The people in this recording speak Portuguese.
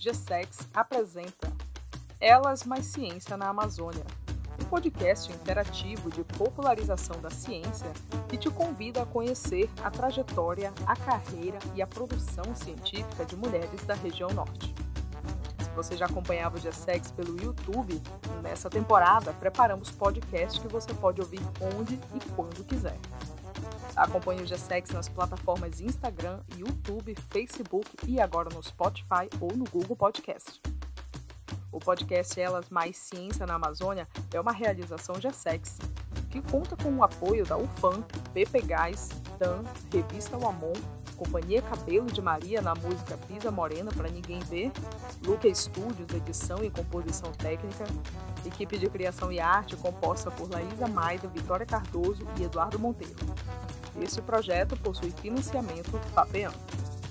GSEX apresenta Elas Mais Ciência na Amazônia, um podcast interativo de popularização da ciência que te convida a conhecer a trajetória, a carreira e a produção científica de mulheres da região norte. Se você já acompanhava o GSEX pelo YouTube, nessa temporada preparamos podcast que você pode ouvir onde e quando quiser. Acompanhe o GSEX nas plataformas Instagram, YouTube, Facebook e agora no Spotify ou no Google Podcast. O podcast Elas Mais Ciência na Amazônia é uma realização GSEX, que conta com o apoio da UFAM, PP Gás, DAN, Revista Wamon, Companhia Cabelo de Maria na música Pisa Morena para Ninguém Ver, Luca Studios, edição e composição técnica, equipe de criação e arte composta por Laísa Maida, Vitória Cardoso e Eduardo Monteiro. Este projeto possui financiamento FAPEAM.